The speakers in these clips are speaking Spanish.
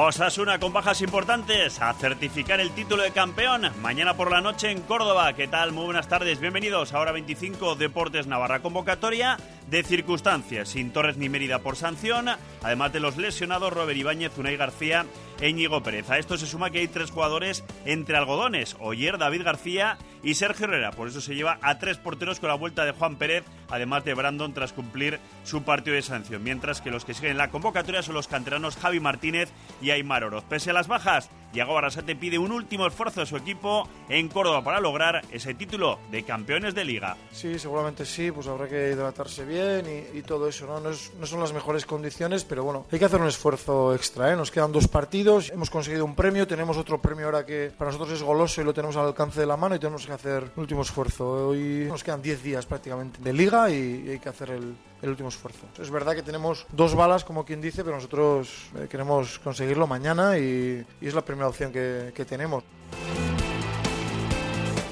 Osasuna con bajas importantes a certificar el título de campeón mañana por la noche en Córdoba. ¿Qué tal? Muy buenas tardes. Bienvenidos a Hora 25 Deportes Navarra. Convocatoria de circunstancias, sin Torres ni Mérida por sanción, además de los lesionados Robert Ibáñez, Unai García e Íñigo Pérez. A esto se suma que hay tres jugadores entre algodones, Oyer, David García y Sergio Herrera. Por eso se lleva a tres porteros con la vuelta de Juan Pérez, además de Brandon tras cumplir su partido de sanción. Mientras que los que siguen en la convocatoria son los canteranos Javi Martínez y Aymar Oroz. Pese a las bajas, Yago Arrasate pide un último esfuerzo de su equipo en Córdoba para lograr ese título de campeones de liga. Sí, seguramente sí, pues habrá que hidratarse bien y, todo eso, ¿no? No, son las mejores condiciones, pero bueno, hay que hacer un esfuerzo extra, ¿eh? Nos quedan dos partidos, hemos conseguido un premio, tenemos otro premio ahora que para nosotros es goloso y lo tenemos al alcance de la mano y tenemos que hacer un último esfuerzo. Hoy nos quedan 10 días prácticamente de liga y, hay que hacer el, último esfuerzo. Es verdad que tenemos dos balas, como quien dice, pero nosotros eh, queremos conseguirlo mañana y, es la primera opción que, que tenemos.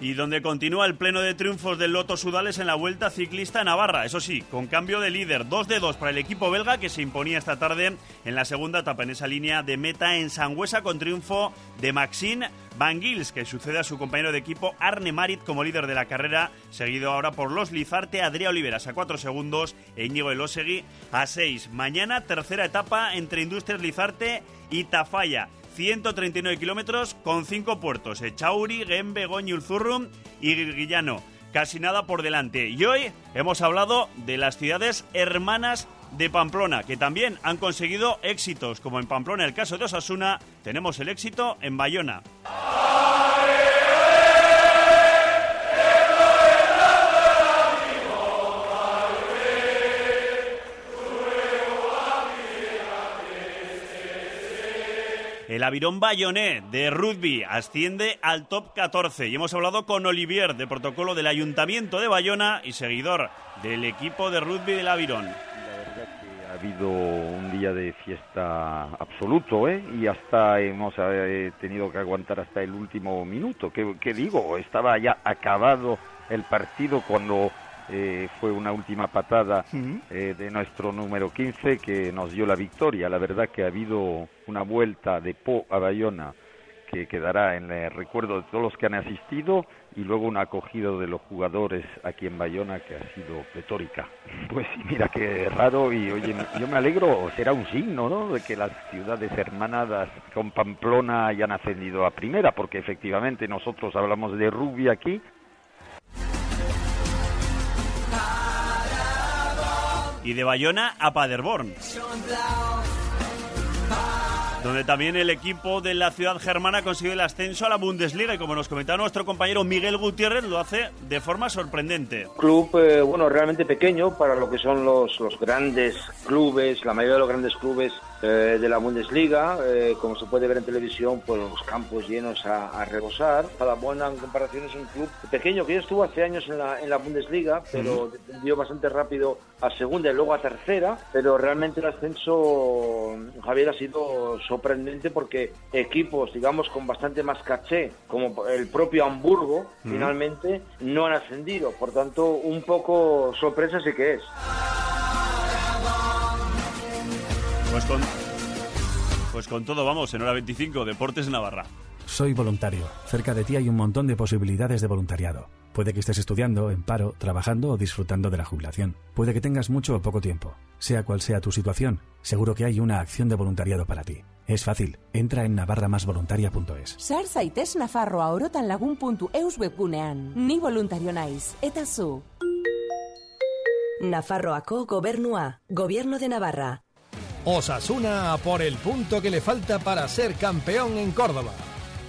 Y donde continúa el pleno de triunfos del Loto Sudales en la Vuelta Ciclista Navarra. Eso sí, con cambio de líder, 2 de 2 para el equipo belga que se imponía esta tarde en la segunda etapa en esa línea de meta en Sangüesa con triunfo de Maxine Van Gils, que sucede a su compañero de equipo Arne Marit como líder de la carrera, seguido ahora por los Lizarte, Adrià Oliveras a 4 segundos e Íñigo Elosegui a 6. Mañana tercera etapa entre Industrias Lizarte y Tafalla. 139 kilómetros con 5 puertos, Echauri, Gembe, Goñi, Ulzurrum y Guillano. Casi nada por delante. Y hoy hemos hablado de las ciudades hermanas de Pamplona, que también han conseguido éxitos, como en Pamplona, el caso de Osasuna, tenemos el éxito en Bayona. El Avirón Bayonet de rugby asciende al top 14 y hemos hablado con Olivier de protocolo del Ayuntamiento de Bayona y seguidor del equipo de rugby del Avirón. Ha habido un día de fiesta absoluto ¿eh? y hasta hemos eh, tenido que aguantar hasta el último minuto. ¿Qué, digo? Estaba ya acabado el partido cuando eh, fue una última patada eh, de nuestro número 15 que nos dio la victoria. La verdad que ha habido una vuelta de Po a Bayona que quedará en el recuerdo de todos los que han asistido y luego un acogido de los jugadores aquí en Bayona que ha sido pletórica. Pues mira qué raro y oye, yo me alegro, será un signo, ¿no? De que las ciudades hermanadas con Pamplona hayan ascendido a primera, porque efectivamente nosotros hablamos de rugby aquí, y de Bayona a Paderborn donde también el equipo de la ciudad germana consigue el ascenso a la Bundesliga y como nos comentaba nuestro compañero Miguel Gutiérrez lo hace de forma sorprendente. Club, eh, bueno, realmente pequeño para lo que son los, los grandes clubes, la mayoría de los grandes clubes eh, de la Bundesliga. Eh, como se puede ver en televisión, pues los campos llenos a, a rebosar. buena en comparación es un club pequeño que ya estuvo hace años en la, en la Bundesliga, pero dio bastante rápido a segunda y luego a tercera. Pero realmente el ascenso, Javier, ha sido sorprendente porque equipos, digamos, con bastante más caché, como el propio Hamburgo, finalmente no han ascendido. Por tanto, un poco sorpresa sí que es. Pues con, pues con todo vamos, en hora 25, Deportes Navarra. Soy voluntario. Cerca de ti hay un montón de posibilidades de voluntariado. Puede que estés estudiando, en paro, trabajando o disfrutando de la jubilación. Puede que tengas mucho o poco tiempo. Sea cual sea tu situación, seguro que hay una acción de voluntariado para ti. Es fácil. Entra en navarramasvoluntaria.es. Sar zaitez Nafarroa orotan lagun.eus webgunean. Ni voluntario naiz. Eta zu. Nafarroako gobernua. Gobierno de Navarra. Osasuna por el punto que le falta para ser campeón en Córdoba.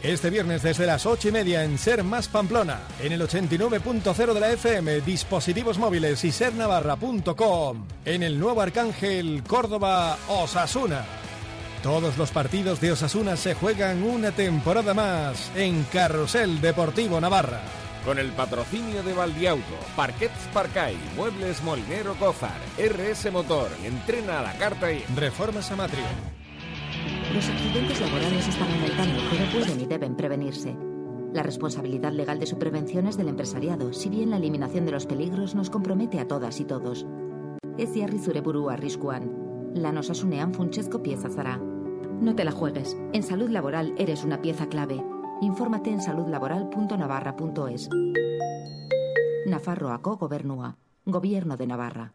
Este viernes desde las 8 y media en Ser Más Pamplona, en el 89.0 de la FM, dispositivos móviles y sernavarra.com, en el nuevo Arcángel Córdoba Osasuna. Todos los partidos de Osasuna se juegan una temporada más en Carrusel Deportivo Navarra con el patrocinio de Valdiauto, Parquets Parcay, Muebles Molinero Cozar, RS Motor, Entrena a la Carta y Reformas Amatrio. Los accidentes laborales están aumentando, pero pueden y deben prevenirse. La responsabilidad legal de su prevención es del empresariado, si bien la eliminación de los peligros nos compromete a todas y todos. Ez jarri zure burua arriskuan. Lan osasunean funtsezko pieza zara. No te la juegues. En salud laboral eres una pieza clave. Infórmate en saludlaboral.navarra.es. Nafarroako Gobernua. Gobierno de Navarra.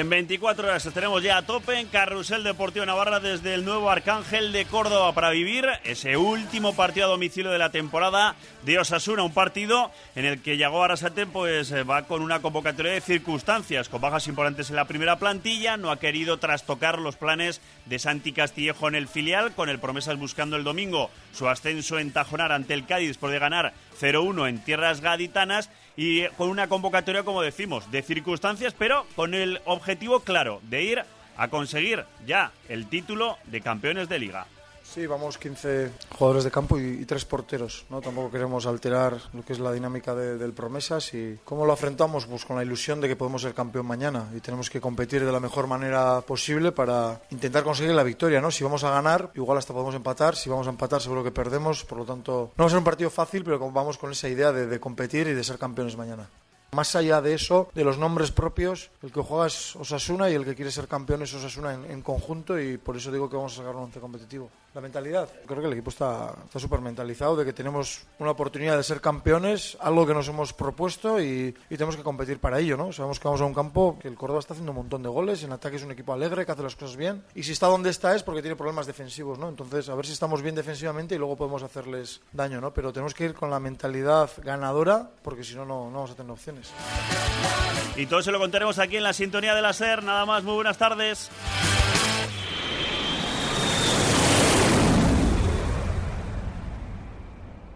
En 24 horas estaremos ya a tope en Carrusel Deportivo Navarra desde el nuevo Arcángel de Córdoba para vivir ese último partido a domicilio de la temporada de Osasuna, un partido en el que Yago Arasate pues eh, va con una convocatoria de circunstancias, con bajas importantes en la primera plantilla, no ha querido trastocar los planes de Santi Castillejo en el filial, con el promesas buscando el domingo su ascenso en Tajonar ante el Cádiz después de ganar 0-1 en tierras gaditanas y con una convocatoria, como decimos, de circunstancias, pero con el objetivo claro de ir a conseguir ya el título de campeones de liga. Sí, vamos 15 jugadores de campo y, y tres porteros. ¿no? Tampoco queremos alterar lo que es la dinámica de- del Promesas y cómo lo afrontamos pues con la ilusión de que podemos ser campeón mañana y tenemos que competir de la mejor manera posible para intentar conseguir la victoria. ¿no? Si vamos a ganar, igual hasta podemos empatar. Si vamos a empatar, seguro que perdemos. Por lo tanto, no va a ser un partido fácil, pero vamos con esa idea de, de competir y de ser campeones mañana. Más allá de eso, de los nombres propios, el que juega es Osasuna y el que quiere ser campeón es Osasuna en, en conjunto y por eso digo que vamos a sacar un once competitivo. La mentalidad. Creo que el equipo está está súper mentalizado de que tenemos una oportunidad de ser campeones, algo que nos hemos propuesto y, y tenemos que competir para ello. ¿no? Sabemos que vamos a un campo que el Córdoba está haciendo un montón de goles, en ataque es un equipo alegre, que hace las cosas bien y si está donde está es porque tiene problemas defensivos. ¿no? Entonces, a ver si estamos bien defensivamente y luego podemos hacerles daño. ¿no? Pero tenemos que ir con la mentalidad ganadora porque si no, no no vamos a tener opciones. Y todo se lo contaremos aquí en la sintonía de la SER. Nada más, muy buenas tardes.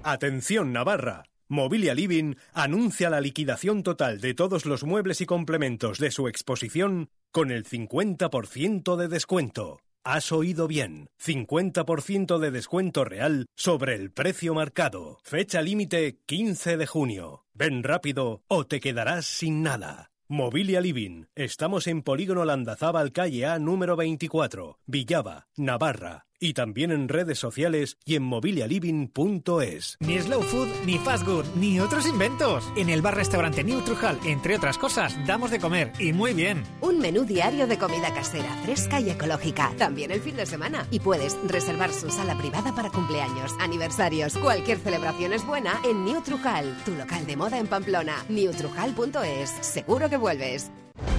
Atención Navarra. Mobilia Living anuncia la liquidación total de todos los muebles y complementos de su exposición con el 50% de descuento. Has oído bien, 50% de descuento real sobre el precio marcado. Fecha límite 15 de junio. Ven rápido o te quedarás sin nada. Mobilia Living. Estamos en Polígono Landazábal, calle A número 24, Villava, Navarra. Y también en redes sociales y en mobilialiving.es. Ni slow food, ni fast food, ni otros inventos. En el bar-restaurante New Trujal, entre otras cosas, damos de comer y muy bien. Un menú diario de comida casera, fresca y ecológica. También el fin de semana. Y puedes reservar su sala privada para cumpleaños, aniversarios. Cualquier celebración es buena en New Trujal, tu local de moda en Pamplona. newtrujal.es. Seguro que vuelves.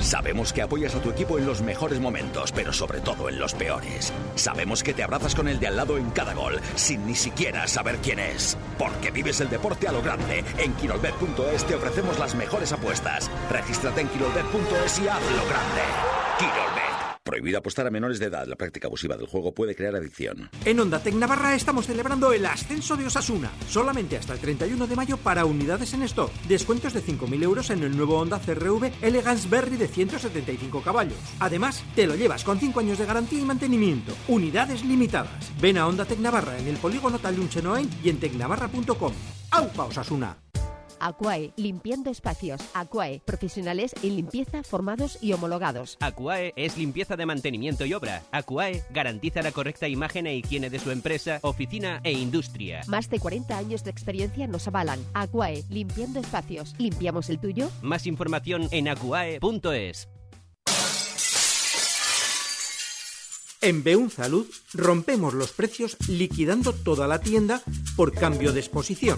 Sabemos que apoyas a tu equipo en los mejores momentos, pero sobre todo en los peores. Sabemos que te abrazas con el de al lado en cada gol, sin ni siquiera saber quién es. Porque vives el deporte a lo grande. En Quirolbet.es te ofrecemos las mejores apuestas. Regístrate en Quirolbet.es y hazlo grande. Quirolbet. Prohibido apostar a menores de edad. La práctica abusiva del juego puede crear adicción. En Onda Tec Navarra estamos celebrando el ascenso de Osasuna. Solamente hasta el 31 de mayo para unidades en stock. Descuentos de 5.000 euros en el nuevo Honda CRV Elegance Berry de 175 caballos. Además, te lo llevas con 5 años de garantía y mantenimiento. Unidades limitadas. Ven a Onda Tec Navarra en el polígono Talunchenoain y en tecnavarra.com. ¡Aupa Osasuna! Aquae, limpiando espacios. Aquae, profesionales en limpieza formados y homologados. Aquae es limpieza de mantenimiento y obra. Aquae garantiza la correcta imagen e higiene de su empresa, oficina e industria. Más de 40 años de experiencia nos avalan. Aquae, limpiando espacios. ¿Limpiamos el tuyo? Más información en aquae.es. En Beun Salud rompemos los precios liquidando toda la tienda por cambio de exposición.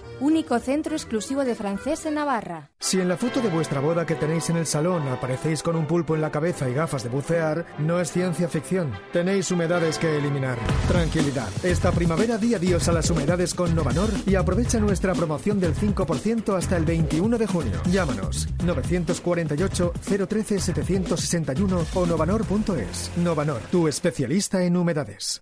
único centro exclusivo de francés en Navarra. Si en la foto de vuestra boda que tenéis en el salón aparecéis con un pulpo en la cabeza y gafas de bucear, no es ciencia ficción. Tenéis humedades que eliminar. Tranquilidad. Esta primavera di adiós a las humedades con Novanor y aprovecha nuestra promoción del 5% hasta el 21 de junio. Llámanos 948 013 761 o novanor.es. Novanor, tu especialista en humedades.